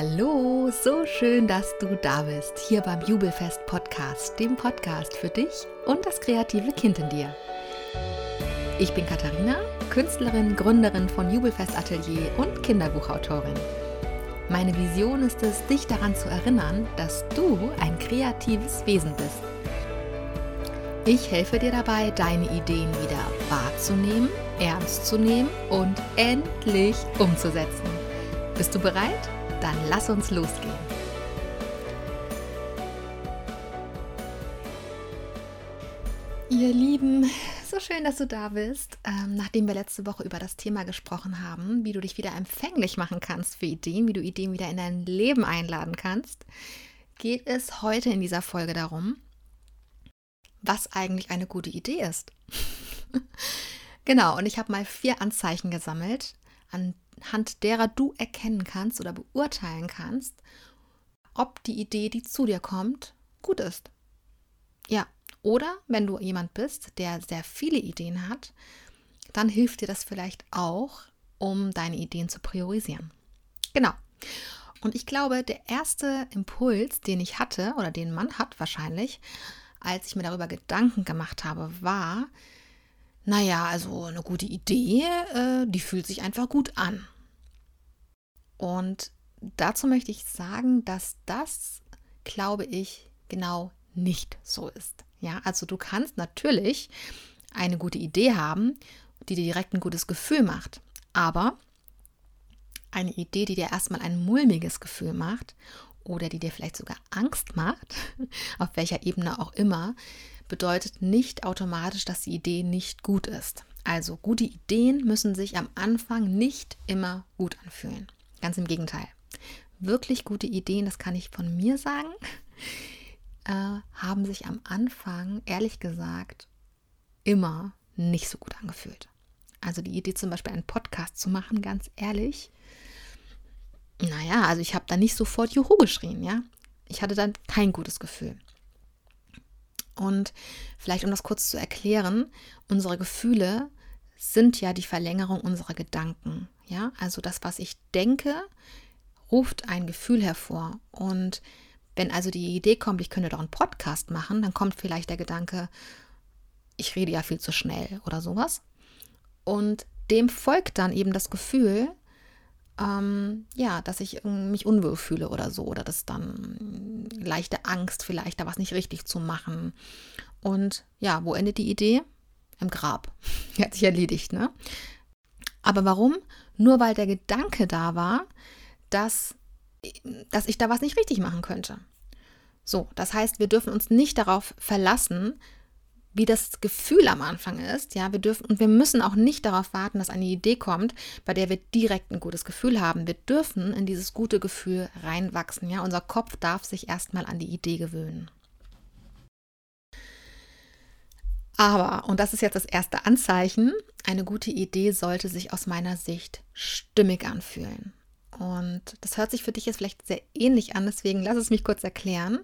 Hallo, so schön, dass du da bist, hier beim Jubelfest Podcast, dem Podcast für dich und das kreative Kind in dir. Ich bin Katharina, Künstlerin, Gründerin von Jubelfest Atelier und Kinderbuchautorin. Meine Vision ist es, dich daran zu erinnern, dass du ein kreatives Wesen bist. Ich helfe dir dabei, deine Ideen wieder wahrzunehmen, ernst zu nehmen und endlich umzusetzen. Bist du bereit? Dann lass uns losgehen. Ihr Lieben, so schön, dass du da bist. Ähm, nachdem wir letzte Woche über das Thema gesprochen haben, wie du dich wieder empfänglich machen kannst für Ideen, wie du Ideen wieder in dein Leben einladen kannst, geht es heute in dieser Folge darum, was eigentlich eine gute Idee ist. genau, und ich habe mal vier Anzeichen gesammelt, an anhand derer du erkennen kannst oder beurteilen kannst, ob die Idee, die zu dir kommt, gut ist. Ja, oder wenn du jemand bist, der sehr viele Ideen hat, dann hilft dir das vielleicht auch, um deine Ideen zu priorisieren. Genau. Und ich glaube, der erste Impuls, den ich hatte oder den man hat wahrscheinlich, als ich mir darüber Gedanken gemacht habe, war, naja, also eine gute Idee, äh, die fühlt sich einfach gut an. Und dazu möchte ich sagen, dass das, glaube ich, genau nicht so ist. Ja, also du kannst natürlich eine gute Idee haben, die dir direkt ein gutes Gefühl macht, aber eine Idee, die dir erstmal ein mulmiges Gefühl macht oder die dir vielleicht sogar Angst macht, auf welcher Ebene auch immer, bedeutet nicht automatisch, dass die Idee nicht gut ist. Also gute Ideen müssen sich am Anfang nicht immer gut anfühlen. Ganz im Gegenteil. Wirklich gute Ideen, das kann ich von mir sagen, äh, haben sich am Anfang, ehrlich gesagt, immer nicht so gut angefühlt. Also die Idee zum Beispiel einen Podcast zu machen, ganz ehrlich, naja, also ich habe da nicht sofort Juhu geschrien, ja. Ich hatte dann kein gutes Gefühl. Und vielleicht, um das kurz zu erklären, unsere Gefühle sind ja die Verlängerung unserer Gedanken. Ja, also das, was ich denke, ruft ein Gefühl hervor. Und wenn also die Idee kommt, ich könnte doch einen Podcast machen, dann kommt vielleicht der Gedanke, ich rede ja viel zu schnell oder sowas. Und dem folgt dann eben das Gefühl, ähm, ja, dass ich mich unwohl fühle oder so, oder das dann leichte Angst vielleicht, da was nicht richtig zu machen. Und ja, wo endet die Idee? Im Grab. Hat sich erledigt, ne? Aber warum? Nur weil der Gedanke da war, dass, dass ich da was nicht richtig machen könnte. So, das heißt, wir dürfen uns nicht darauf verlassen, wie das Gefühl am Anfang ist. Ja, wir dürfen und wir müssen auch nicht darauf warten, dass eine Idee kommt, bei der wir direkt ein gutes Gefühl haben. Wir dürfen in dieses gute Gefühl reinwachsen. Ja, unser Kopf darf sich erstmal an die Idee gewöhnen. Aber, und das ist jetzt das erste Anzeichen, eine gute Idee sollte sich aus meiner Sicht stimmig anfühlen. Und das hört sich für dich jetzt vielleicht sehr ähnlich an, deswegen lass es mich kurz erklären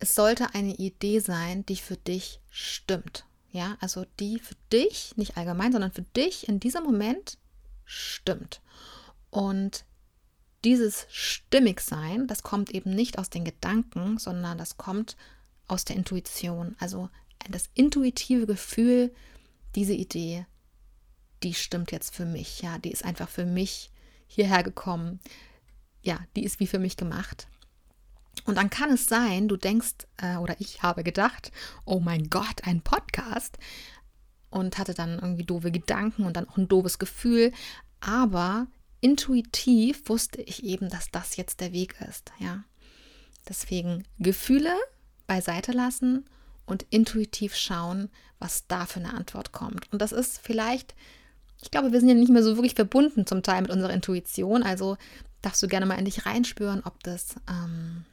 es sollte eine Idee sein, die für dich stimmt. Ja, also die für dich, nicht allgemein, sondern für dich in diesem Moment stimmt. Und dieses Stimmigsein, das kommt eben nicht aus den Gedanken, sondern das kommt aus der Intuition. Also das intuitive Gefühl, diese Idee, die stimmt jetzt für mich. Ja, die ist einfach für mich hierher gekommen. Ja, die ist wie für mich gemacht. Und dann kann es sein, du denkst, äh, oder ich habe gedacht, oh mein Gott, ein Podcast. Und hatte dann irgendwie doofe Gedanken und dann auch ein doofes Gefühl. Aber intuitiv wusste ich eben, dass das jetzt der Weg ist. Ja. Deswegen Gefühle beiseite lassen und intuitiv schauen, was da für eine Antwort kommt. Und das ist vielleicht, ich glaube, wir sind ja nicht mehr so wirklich verbunden zum Teil mit unserer Intuition. Also darfst du gerne mal in dich reinspüren, ob das ähm,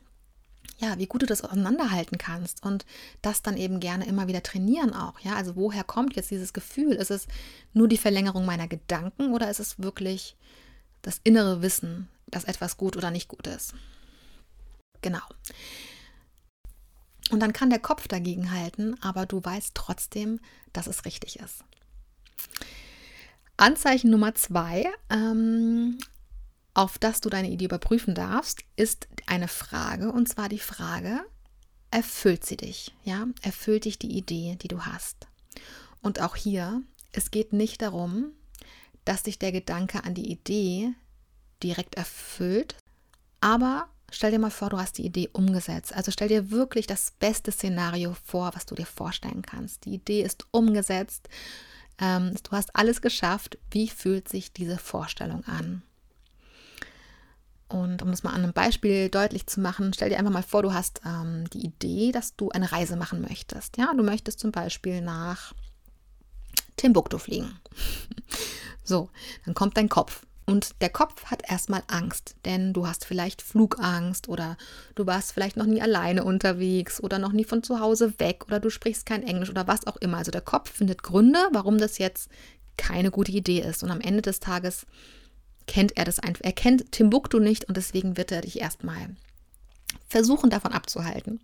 ja, wie gut du das auseinanderhalten kannst und das dann eben gerne immer wieder trainieren auch, ja? Also woher kommt jetzt dieses Gefühl? Ist es nur die Verlängerung meiner Gedanken oder ist es wirklich das innere Wissen, dass etwas gut oder nicht gut ist? Genau. Und dann kann der Kopf dagegen halten, aber du weißt trotzdem, dass es richtig ist. Anzeichen Nummer zwei. Ähm, auf das du deine Idee überprüfen darfst, ist eine Frage und zwar die Frage, erfüllt sie dich? Ja, erfüllt dich die Idee, die du hast? Und auch hier, es geht nicht darum, dass dich der Gedanke an die Idee direkt erfüllt, aber stell dir mal vor, du hast die Idee umgesetzt. Also stell dir wirklich das beste Szenario vor, was du dir vorstellen kannst. Die Idee ist umgesetzt, ähm, du hast alles geschafft. Wie fühlt sich diese Vorstellung an? Und um das mal an einem Beispiel deutlich zu machen, stell dir einfach mal vor, du hast ähm, die Idee, dass du eine Reise machen möchtest. Ja, du möchtest zum Beispiel nach Timbuktu fliegen. So, dann kommt dein Kopf. Und der Kopf hat erstmal Angst, denn du hast vielleicht Flugangst oder du warst vielleicht noch nie alleine unterwegs oder noch nie von zu Hause weg oder du sprichst kein Englisch oder was auch immer. Also der Kopf findet Gründe, warum das jetzt keine gute Idee ist. Und am Ende des Tages kennt er das einfach. Er kennt Timbuktu nicht und deswegen wird er dich erstmal versuchen, davon abzuhalten.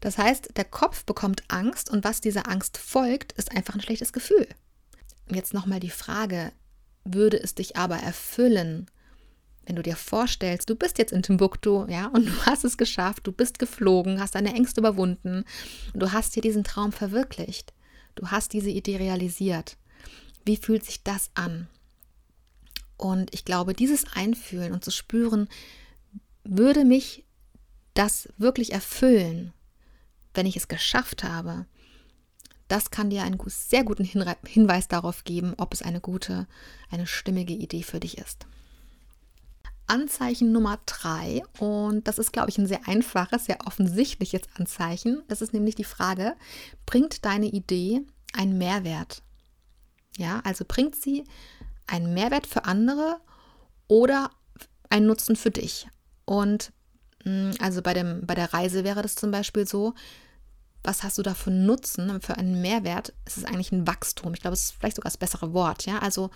Das heißt, der Kopf bekommt Angst und was dieser Angst folgt, ist einfach ein schlechtes Gefühl. Jetzt nochmal die Frage, würde es dich aber erfüllen, wenn du dir vorstellst, du bist jetzt in Timbuktu, ja, und du hast es geschafft, du bist geflogen, hast deine Ängste überwunden und du hast dir diesen Traum verwirklicht. Du hast diese Idee realisiert. Wie fühlt sich das an? Und ich glaube, dieses Einfühlen und zu spüren, würde mich das wirklich erfüllen, wenn ich es geschafft habe, das kann dir einen sehr guten Hinweis darauf geben, ob es eine gute, eine stimmige Idee für dich ist. Anzeichen Nummer drei, und das ist, glaube ich, ein sehr einfaches, sehr offensichtliches Anzeichen. Das ist nämlich die Frage, bringt deine Idee einen Mehrwert? Ja, also bringt sie einen Mehrwert für andere oder einen Nutzen für dich? Und mm, also bei, dem, bei der Reise wäre das zum Beispiel so, was hast du da für Nutzen, für einen Mehrwert? Es ist eigentlich ein Wachstum. Ich glaube, es ist vielleicht sogar das bessere Wort. Ja, also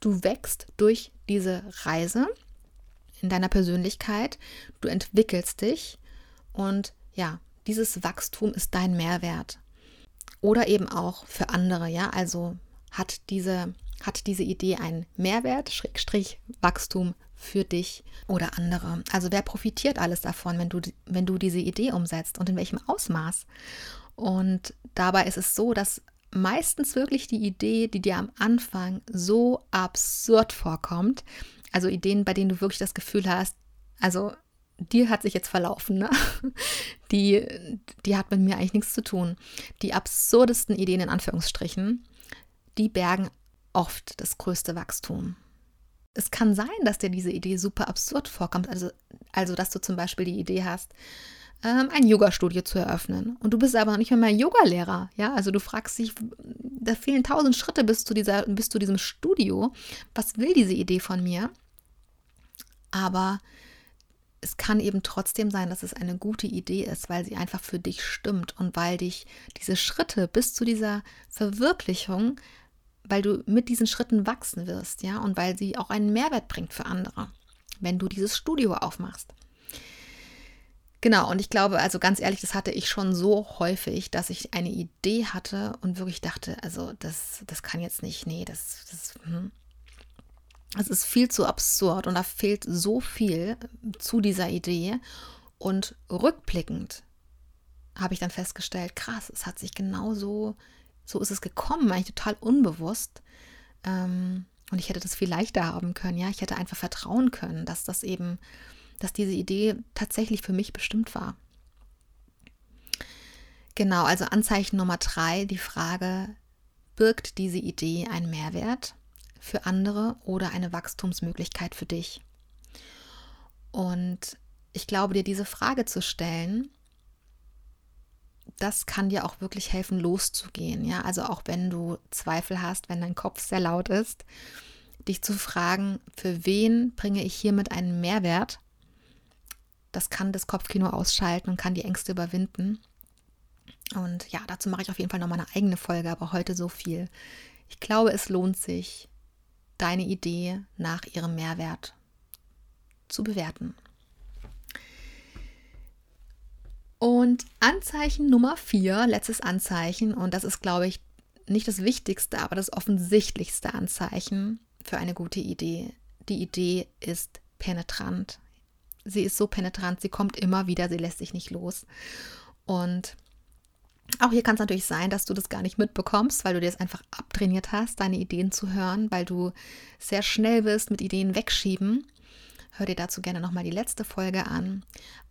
du wächst durch diese Reise in deiner Persönlichkeit, du entwickelst dich und ja, dieses Wachstum ist dein Mehrwert. Oder eben auch für andere, ja, also hat diese, hat diese Idee einen Mehrwert, Schrägstrich Wachstum für dich oder andere. Also wer profitiert alles davon, wenn du, wenn du diese Idee umsetzt und in welchem Ausmaß? Und dabei ist es so, dass meistens wirklich die Idee, die dir am Anfang so absurd vorkommt, also Ideen, bei denen du wirklich das Gefühl hast, also dir hat sich jetzt verlaufen, ne? Die, die hat mit mir eigentlich nichts zu tun. Die absurdesten Ideen in Anführungsstrichen, die bergen oft das größte Wachstum es kann sein, dass dir diese Idee super absurd vorkommt. Also, also dass du zum Beispiel die Idee hast, ähm, ein Yoga-Studio zu eröffnen. Und du bist aber noch nicht mehr Yoga-Lehrer. Ja, also du fragst dich, da fehlen tausend Schritte bis zu, dieser, bis zu diesem Studio. Was will diese Idee von mir? Aber es kann eben trotzdem sein, dass es eine gute Idee ist, weil sie einfach für dich stimmt und weil dich diese Schritte bis zu dieser Verwirklichung weil du mit diesen Schritten wachsen wirst, ja, und weil sie auch einen Mehrwert bringt für andere, wenn du dieses Studio aufmachst. Genau, und ich glaube, also ganz ehrlich, das hatte ich schon so häufig, dass ich eine Idee hatte und wirklich dachte, also das, das kann jetzt nicht, nee, das, das, hm. das ist viel zu absurd und da fehlt so viel zu dieser Idee. Und rückblickend habe ich dann festgestellt, krass, es hat sich genauso so ist es gekommen, eigentlich total unbewusst. Ähm, und ich hätte das viel leichter haben können, ja. Ich hätte einfach vertrauen können, dass das eben, dass diese Idee tatsächlich für mich bestimmt war. Genau, also Anzeichen Nummer drei, die Frage, birgt diese Idee einen Mehrwert für andere oder eine Wachstumsmöglichkeit für dich? Und ich glaube, dir diese Frage zu stellen, das kann dir auch wirklich helfen, loszugehen. Ja, also auch wenn du Zweifel hast, wenn dein Kopf sehr laut ist, dich zu fragen, für wen bringe ich hiermit einen Mehrwert? Das kann das Kopfkino ausschalten und kann die Ängste überwinden. Und ja, dazu mache ich auf jeden Fall noch mal eine eigene Folge, aber heute so viel. Ich glaube, es lohnt sich, deine Idee nach ihrem Mehrwert zu bewerten. Und Anzeichen Nummer vier, letztes Anzeichen, und das ist, glaube ich, nicht das wichtigste, aber das offensichtlichste Anzeichen für eine gute Idee. die Idee ist penetrant. Sie ist so penetrant, sie kommt immer wieder, sie lässt sich nicht los. Und auch hier kann es natürlich sein, dass du das gar nicht mitbekommst, weil du dir es einfach abtrainiert hast, deine Ideen zu hören, weil du sehr schnell wirst mit Ideen wegschieben. Hör dir dazu gerne nochmal die letzte Folge an.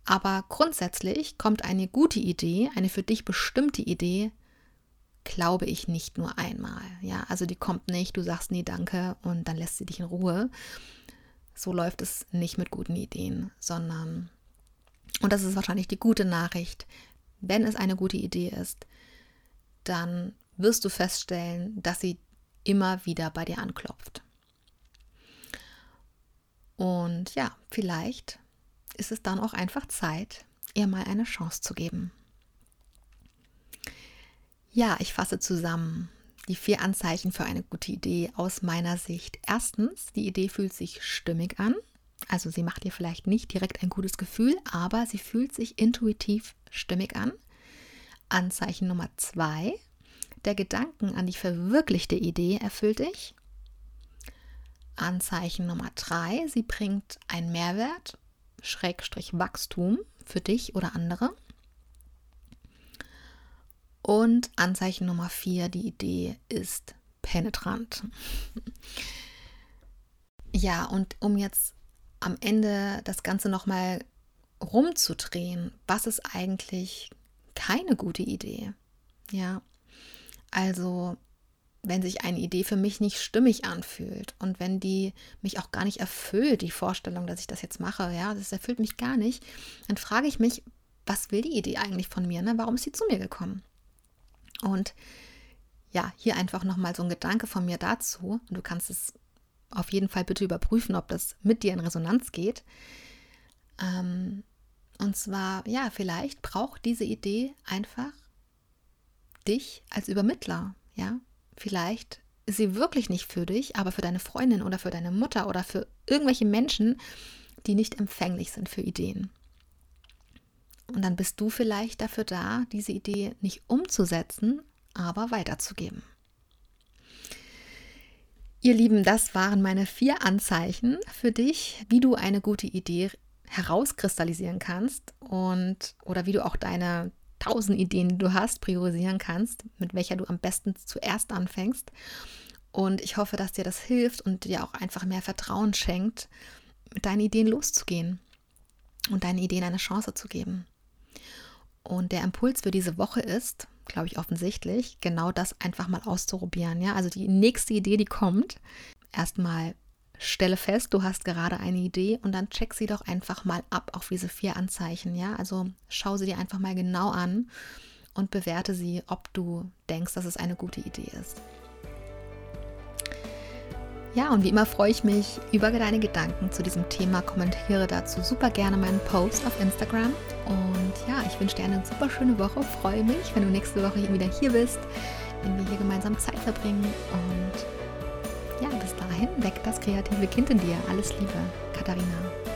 Aber grundsätzlich kommt eine gute Idee, eine für dich bestimmte Idee, glaube ich, nicht nur einmal. Ja, also die kommt nicht, du sagst nie Danke und dann lässt sie dich in Ruhe. So läuft es nicht mit guten Ideen, sondern, und das ist wahrscheinlich die gute Nachricht, wenn es eine gute Idee ist, dann wirst du feststellen, dass sie immer wieder bei dir anklopft. Und ja, vielleicht ist es dann auch einfach Zeit, ihr mal eine Chance zu geben. Ja, ich fasse zusammen die vier Anzeichen für eine gute Idee aus meiner Sicht. Erstens, die Idee fühlt sich stimmig an. Also sie macht dir vielleicht nicht direkt ein gutes Gefühl, aber sie fühlt sich intuitiv stimmig an. Anzeichen Nummer zwei, der Gedanken an die verwirklichte Idee erfüllt dich. Anzeichen Nummer drei, sie bringt einen Mehrwert, Schrägstrich Wachstum für dich oder andere. Und Anzeichen Nummer vier, die Idee ist penetrant. ja, und um jetzt am Ende das Ganze nochmal rumzudrehen, was ist eigentlich keine gute Idee? Ja, also wenn sich eine Idee für mich nicht stimmig anfühlt und wenn die mich auch gar nicht erfüllt, die Vorstellung, dass ich das jetzt mache, ja, das erfüllt mich gar nicht, dann frage ich mich, was will die Idee eigentlich von mir? Ne? Warum ist sie zu mir gekommen? Und ja, hier einfach nochmal so ein Gedanke von mir dazu. Und du kannst es auf jeden Fall bitte überprüfen, ob das mit dir in Resonanz geht. Ähm, und zwar, ja, vielleicht braucht diese Idee einfach dich als Übermittler, ja, Vielleicht ist sie wirklich nicht für dich, aber für deine Freundin oder für deine Mutter oder für irgendwelche Menschen, die nicht empfänglich sind für Ideen. Und dann bist du vielleicht dafür da, diese Idee nicht umzusetzen, aber weiterzugeben. Ihr Lieben, das waren meine vier Anzeichen für dich, wie du eine gute Idee herauskristallisieren kannst und oder wie du auch deine tausend Ideen, die du hast, priorisieren kannst, mit welcher du am besten zuerst anfängst. Und ich hoffe, dass dir das hilft und dir auch einfach mehr Vertrauen schenkt, mit deinen Ideen loszugehen und deinen Ideen eine Chance zu geben. Und der Impuls für diese Woche ist, glaube ich, offensichtlich, genau das einfach mal auszuprobieren. Ja, also die nächste Idee, die kommt, erstmal stelle fest, du hast gerade eine Idee und dann check sie doch einfach mal ab auf diese vier Anzeichen. Ja, also schau sie dir einfach mal genau an und bewerte sie, ob du denkst, dass es eine gute Idee ist. Ja, und wie immer freue ich mich über deine Gedanken zu diesem Thema. Kommentiere dazu super gerne meinen Post auf Instagram. Und ja, ich wünsche dir eine super schöne Woche. Freue mich, wenn du nächste Woche wieder hier bist, wenn wir hier gemeinsam Zeit verbringen. Und ja, bis dahin, weg das kreative Kind in dir. Alles Liebe, Katharina.